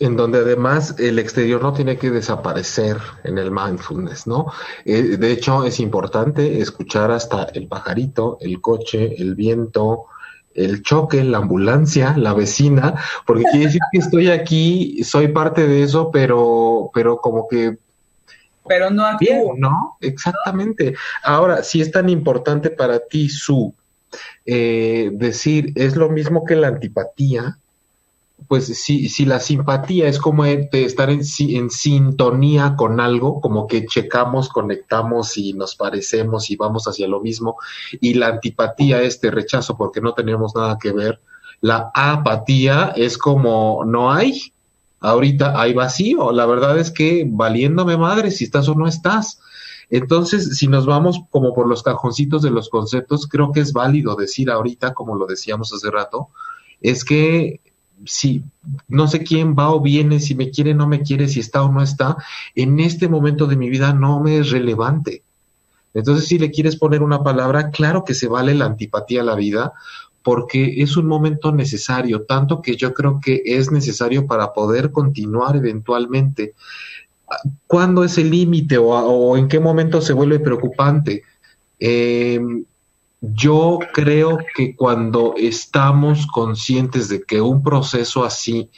[SPEAKER 3] En donde además el exterior no tiene que desaparecer en el mindfulness, ¿no? Eh, de hecho, es importante escuchar hasta el pajarito, el coche, el viento, el choque, la ambulancia, la vecina, porque quiere decir que estoy aquí, soy parte de eso, pero, pero como que
[SPEAKER 6] pero no actúo.
[SPEAKER 3] ¿no? Exactamente. Ahora, si es tan importante para ti su eh, decir, es lo mismo que la antipatía, pues si, si la simpatía es como estar en, en sintonía con algo, como que checamos, conectamos y nos parecemos y vamos hacia lo mismo, y la antipatía, este rechazo porque no tenemos nada que ver, la apatía es como no hay, ahorita hay vacío. La verdad es que valiéndome madre si estás o no estás. Entonces, si nos vamos como por los cajoncitos de los conceptos, creo que es válido decir ahorita, como lo decíamos hace rato, es que si no sé quién va o viene, si me quiere o no me quiere, si está o no está, en este momento de mi vida no me es relevante. Entonces, si le quieres poner una palabra, claro que se vale la antipatía a la vida, porque es un momento necesario, tanto que yo creo que es necesario para poder continuar eventualmente. ¿Cuándo es el límite o, en qué momento se vuelve preocupante? Em, yo creo que cuando estamos conscientes de que un proceso así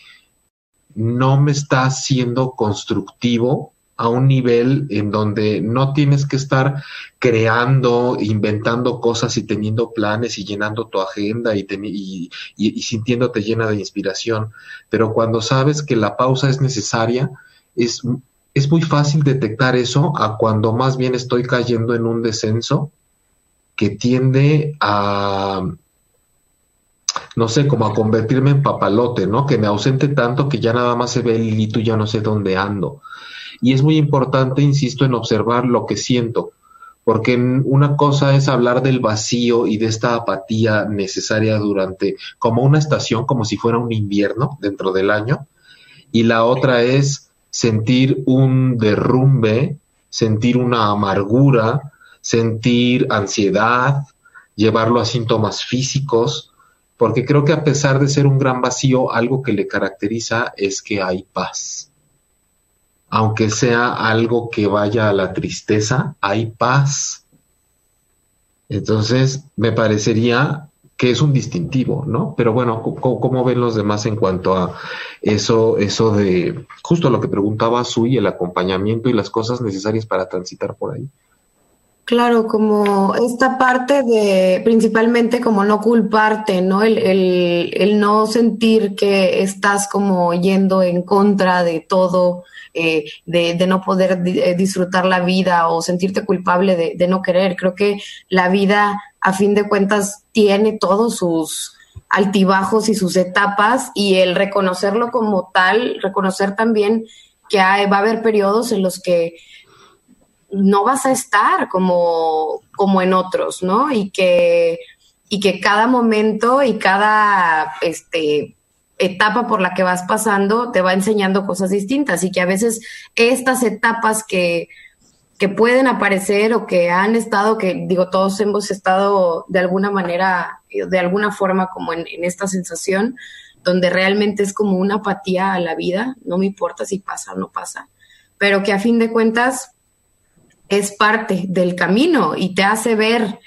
[SPEAKER 3] no me está siendo constructivo, a un nivel en donde no tienes que estar creando, inventando cosas y teniendo planes y llenando tu agenda y, y, sintiéndote llena de inspiración. Pero cuando sabes que la pausa es necesaria, es, es muy fácil detectar eso a cuando más bien estoy cayendo en un descenso que tiende a, no sé, como a convertirme en papalote, ¿no? Que me ausente tanto que ya nada más se ve el hilito y ya no sé dónde ando. Y es muy importante, insisto, en observar lo que siento, porque una cosa es hablar del vacío y de esta apatía necesaria durante, como una estación, como si fuera un invierno dentro del año, y la otra es sentir un derrumbe, sentir una amargura, sentir ansiedad, llevarlo a síntomas físicos, porque creo que a pesar de ser un gran vacío, algo que le caracteriza es que hay paz aunque sea algo que vaya a la tristeza, hay paz. Entonces, me parecería que es un distintivo, ¿no? Pero bueno, ¿cómo, ven los demás en cuanto a eso, eso de justo lo que preguntaba Sui, el acompañamiento y las cosas necesarias para transitar por ahí?
[SPEAKER 5] Claro, como esta parte de principalmente como no culparte, ¿no? El, no sentir que estás como yendo en contra de todo, eh, de, no poder eh, disfrutar la vida o sentirte culpable de, no querer. Creo que la vida, a fin de cuentas, tiene todos sus altibajos y sus etapas y el reconocerlo como tal, reconocer también que va a haber periodos en los que no vas a estar como, como en otros, ¿no? Y que, y que cada momento y cada este, etapa por la que vas pasando te va enseñando cosas distintas y que a veces estas etapas que, que pueden aparecer o que han estado, que digo, todos hemos estado de alguna manera, de alguna forma como en, esta sensación, donde realmente es como una apatía a la vida, no me importa si pasa o no pasa, pero que a fin de cuentas es parte del camino y te hace ver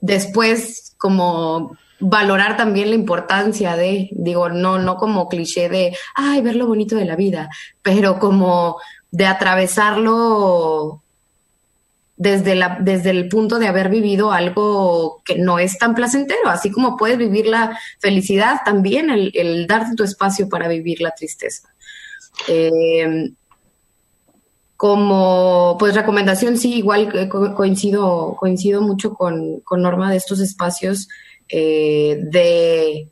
[SPEAKER 5] después como valorar también la importancia de, digo, no, no como cliché de, ay, ver lo bonito de la vida, pero como de atravesarlo desde, la, desde el punto de haber vivido algo que no es tan placentero, así como puedes vivir la felicidad, también el, el darte tu espacio para vivir la tristeza. Eh, como pues recomendación, sí, igual coincido, coincido mucho con, con Norma de estos espacios eh, de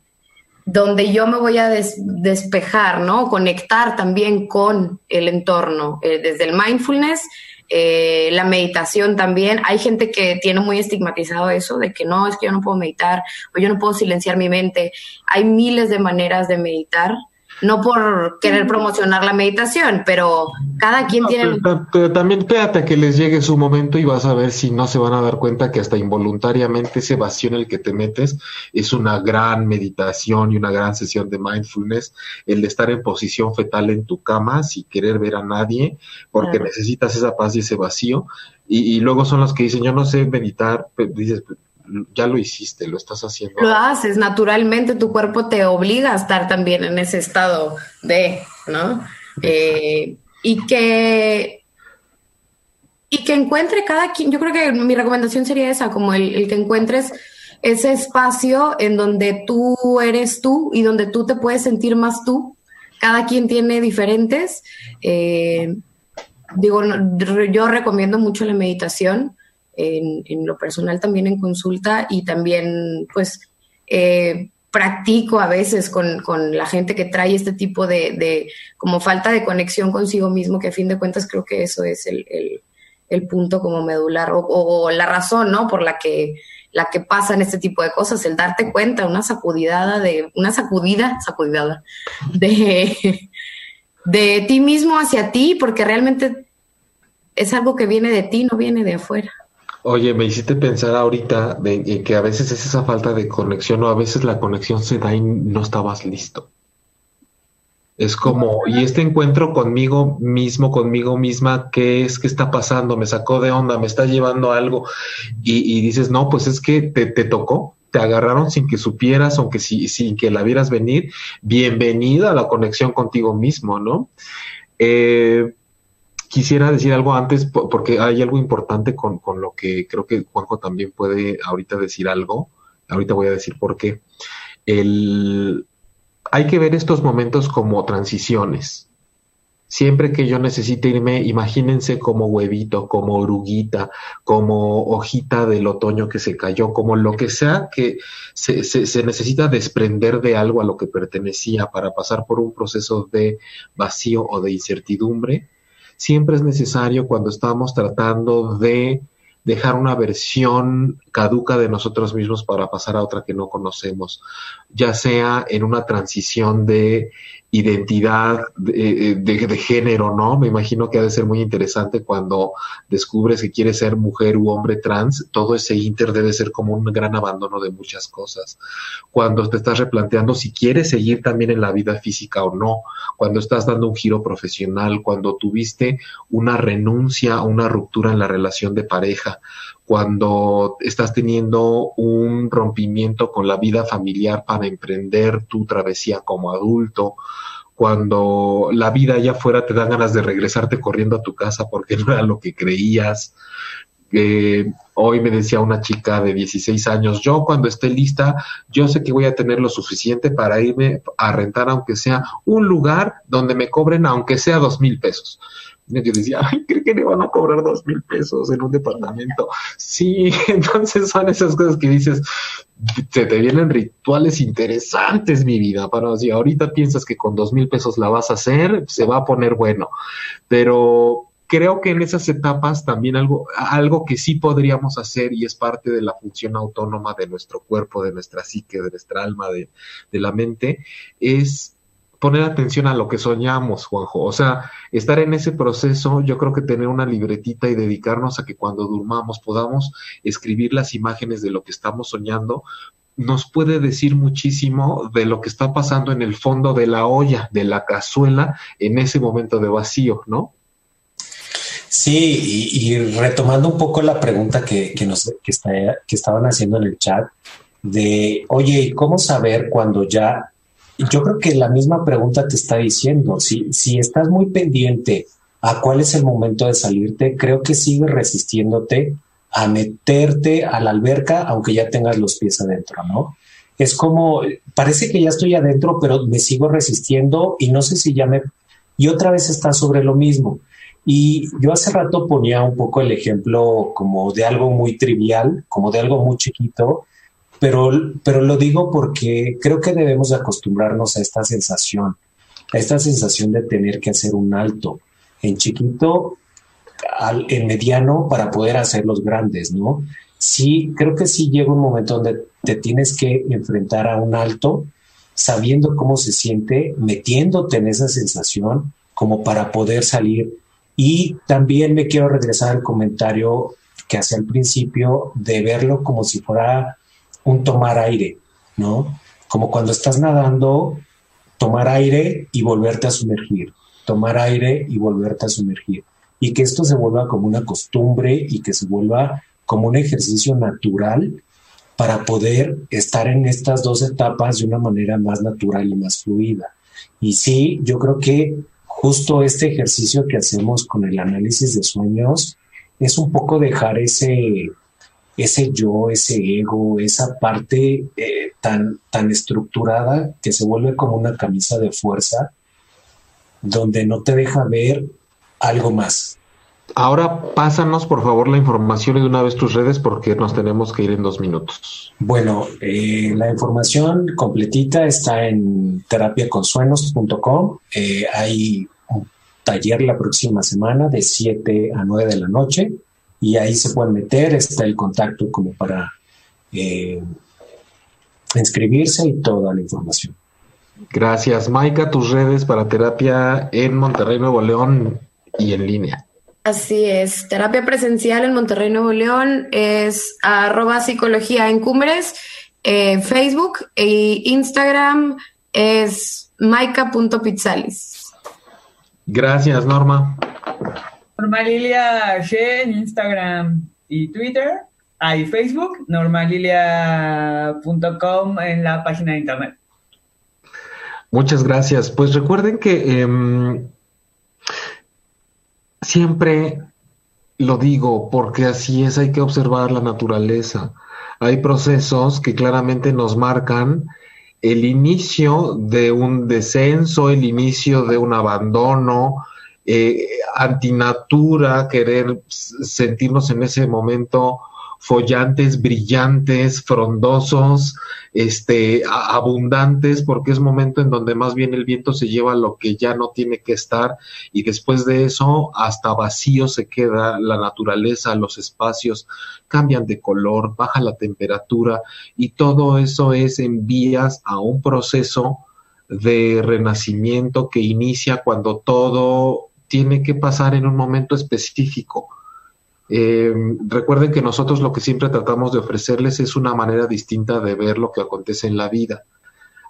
[SPEAKER 5] donde yo me voy a despejar, ¿no? Conectar también con el entorno, eh, desde el mindfulness, eh, la meditación también. Hay gente que tiene muy estigmatizado eso de que no, es que yo no puedo meditar o yo no puedo silenciar mi mente. Hay miles de maneras de meditar no por querer promocionar la meditación, pero cada quien tiene...
[SPEAKER 3] Pero, también espérate a que les llegue su momento y vas a ver si no se van a dar cuenta que hasta involuntariamente ese vacío en el que te metes es una gran meditación y una gran sesión de mindfulness, el de estar en posición fetal en tu cama sin querer ver a nadie, porque necesitas esa paz y ese vacío. Y, y, luego son los que dicen, yo no sé meditar, dices, ya lo hiciste, lo estás haciendo.
[SPEAKER 5] Lo haces, naturalmente tu cuerpo te obliga a estar también en ese estado de, ¿no? Eh, y que y que encuentre cada quien, yo creo que mi recomendación sería esa, como el, que encuentres ese espacio en donde tú eres tú y donde tú te puedes sentir más tú. Cada quien tiene diferentes. Eh, digo, yo recomiendo mucho la meditación en, lo personal también en consulta y también pues eh, practico a veces con, la gente que trae este tipo de, como falta de conexión consigo mismo, que a fin de cuentas creo que eso es el, punto como medular o, la razón, ¿no? Por la que la que pasan este tipo de cosas, el darte cuenta, una sacudida de, una sacudida, sacudida de, de ti mismo hacia ti, porque realmente es algo que viene de ti, no viene de afuera.
[SPEAKER 3] Oye, me hiciste pensar ahorita de, que a veces es esa falta de conexión o a veces la conexión se da y no estabas listo. Es como, y este encuentro conmigo mismo, conmigo misma, ¿qué es? ¿Qué está pasando? Me sacó de onda, me está llevando algo. Y, dices, no, pues es que te, te, tocó, te agarraron sin que supieras, aunque si, sin que la vieras venir. Bienvenida a la conexión contigo mismo, ¿no? Eh, Quisiera decir algo antes, porque hay algo importante con, con, lo que creo que Juanjo también puede ahorita decir algo. Ahorita voy a decir por qué. El, hay que ver estos momentos como transiciones. Siempre que yo necesite irme, imagínense como huevito, como oruguita, como hojita del otoño que se cayó, como lo que sea que se, se, se, necesita desprender de algo a lo que pertenecía para pasar por un proceso de vacío o de incertidumbre siempre es necesario cuando estamos tratando de dejar una versión caduca de nosotros mismos para pasar a otra que no conocemos, ya sea en una transición de identidad de, de, género, ¿no? Me imagino que ha de ser muy interesante cuando descubres que quieres ser mujer u hombre trans, todo ese inter debe ser como un gran abandono de muchas cosas. Cuando te estás replanteando si quieres seguir también en la vida física o no, cuando estás dando un giro profesional, cuando tuviste una renuncia, una ruptura en la relación de pareja, cuando estás teniendo un rompimiento con la vida familiar para emprender tu travesía como adulto, cuando la vida allá afuera te da ganas de regresarte corriendo a tu casa porque no era lo que creías. Eh, hoy me decía una chica de 16 años, yo cuando esté lista, yo sé que voy a tener lo suficiente para irme a rentar aunque sea un lugar donde me cobren aunque sea dos mil pesos. Yo decía, ay, creo que le van a cobrar dos mil pesos en un departamento. Sí, entonces son esas cosas que dices, se te vienen rituales interesantes, mi vida, para si ahorita piensas que con dos mil pesos la vas a hacer, se va a poner bueno. Pero creo que en esas etapas también algo, algo que sí podríamos hacer y es parte de la función autónoma de nuestro cuerpo, de nuestra psique, de nuestra alma, de, de la mente, es poner atención a lo que soñamos, Juanjo. O sea, estar en ese proceso, yo creo que tener una libretita y dedicarnos a que cuando durmamos podamos escribir las imágenes de lo que estamos soñando, nos puede decir muchísimo de lo que está pasando en el fondo de la olla, de la cazuela, en ese momento de vacío, ¿no?
[SPEAKER 4] Sí, y, retomando un poco la pregunta que, que, nos, que, que estaban haciendo en el chat, de, oye, ¿cómo saber cuando ya yo creo que la misma pregunta te está diciendo, si, si estás muy pendiente a cuál es el momento de salirte, creo que sigue resistiéndote a meterte a la alberca aunque ya tengas los pies adentro, ¿no? Es como, parece que ya estoy adentro, pero me sigo resistiendo y no sé si ya me... Y otra vez está sobre lo mismo. Y yo hace rato ponía un poco el ejemplo como de algo muy trivial, como de algo muy chiquito, pero, pero lo digo porque creo que debemos acostumbrarnos a esta sensación, a esta sensación de tener que hacer un alto en chiquito, al, en mediano para poder hacer los grandes, ¿no? Sí, creo que sí llega un momento donde te tienes que enfrentar a un alto, sabiendo cómo se siente, metiéndote en esa sensación como para poder salir. Y también me quiero regresar al comentario que hace al principio de verlo como si fuera un tomar aire, ¿no? Como cuando estás nadando, tomar aire y volverte a sumergir, tomar aire y volverte a sumergir. Y que esto se vuelva como una costumbre y que se vuelva como un ejercicio natural para poder estar en estas dos etapas de una manera más natural y más fluida. Y sí, yo creo que justo este ejercicio que hacemos con el análisis de sueños es un poco dejar ese, ese yo, ese ego, esa parte eh, tan, tan estructurada que se vuelve como una camisa de fuerza, donde no te deja ver algo más.
[SPEAKER 3] Ahora pásanos por favor la información y de una vez tus redes porque nos tenemos que ir en dos minutos.
[SPEAKER 4] Bueno, eh, la información completita está en terapiaconsuenos.com. Eh, hay un taller la próxima semana de 7 a 9 de la noche y ahí se pueden meter, está el contacto como para eh, inscribirse y toda la información.
[SPEAKER 3] Gracias, Maika. Tus redes para terapia en Monterrey, Nuevo León y en línea.
[SPEAKER 5] Así es, terapia presencial en Monterrey, Nuevo León es arroba psicología en cumbres, eh, Facebook e Instagram es maika.pizzalis.
[SPEAKER 3] Gracias, Norma.
[SPEAKER 6] Normalilia G en Instagram y Twitter. Hay Facebook, normalilia.com en la página de internet.
[SPEAKER 3] Muchas gracias. Pues recuerden que em, siempre lo digo porque así es, hay que observar la naturaleza. Hay procesos que claramente nos marcan el inicio de un descenso, el inicio de un abandono, eh, antinatura, querer sentirnos en ese momento follantes, brillantes, frondosos, este, abundantes, porque es momento en donde más bien el viento se lleva lo que ya no tiene que estar y después de eso hasta vacío se queda la naturaleza, los espacios cambian de color, baja la temperatura y todo eso es en vías a un proceso de renacimiento que inicia cuando todo tiene que pasar en un momento específico eh, recuerden que nosotros lo que siempre tratamos de ofrecerles es una manera distinta de ver lo que acontece en la vida.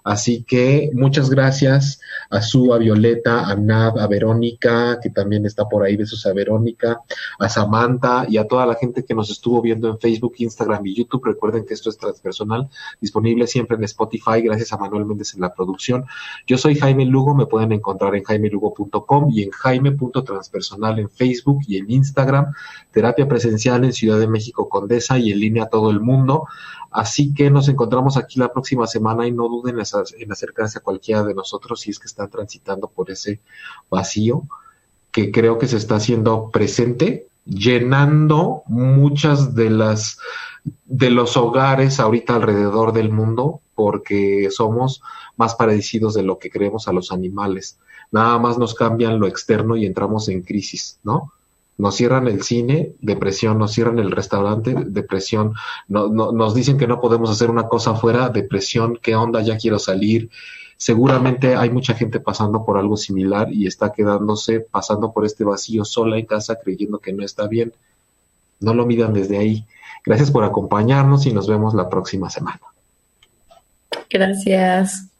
[SPEAKER 3] Así que muchas gracias a Su, a Violeta, a Nad, a Verónica, que también está por ahí, besos a Verónica, a Samantha y a toda la gente que nos estuvo viendo en Facebook, Instagram y YouTube. Recuerden que esto es transpersonal, disponible siempre en Spotify, gracias a Manuel Méndez en la producción. Yo soy Jaime Lugo, me pueden encontrar en jaimelugo.com y en jaime.transpersonal en Facebook y en Instagram, terapia presencial en Ciudad de México Condesa y en línea a todo el mundo. Así que nos encontramos aquí la próxima semana y no duden en acercarse a cualquiera de nosotros si es que están transitando por ese vacío que creo que se está haciendo presente, llenando muchas de las de los hogares ahorita alrededor del mundo porque somos más parecidos de lo que creemos a los animales. Nada más nos cambian lo externo y entramos en crisis, ¿no? Nos cierran el cine, depresión, nos cierran el restaurante, depresión, no, nos dicen que no podemos hacer una cosa afuera, depresión, ¿qué onda? Ya quiero salir. Seguramente hay mucha gente pasando por algo similar y está quedándose, pasando por este vacío sola en casa creyendo que no está bien. No lo midan desde ahí. Gracias por acompañarnos y nos vemos la próxima semana.
[SPEAKER 5] Gracias.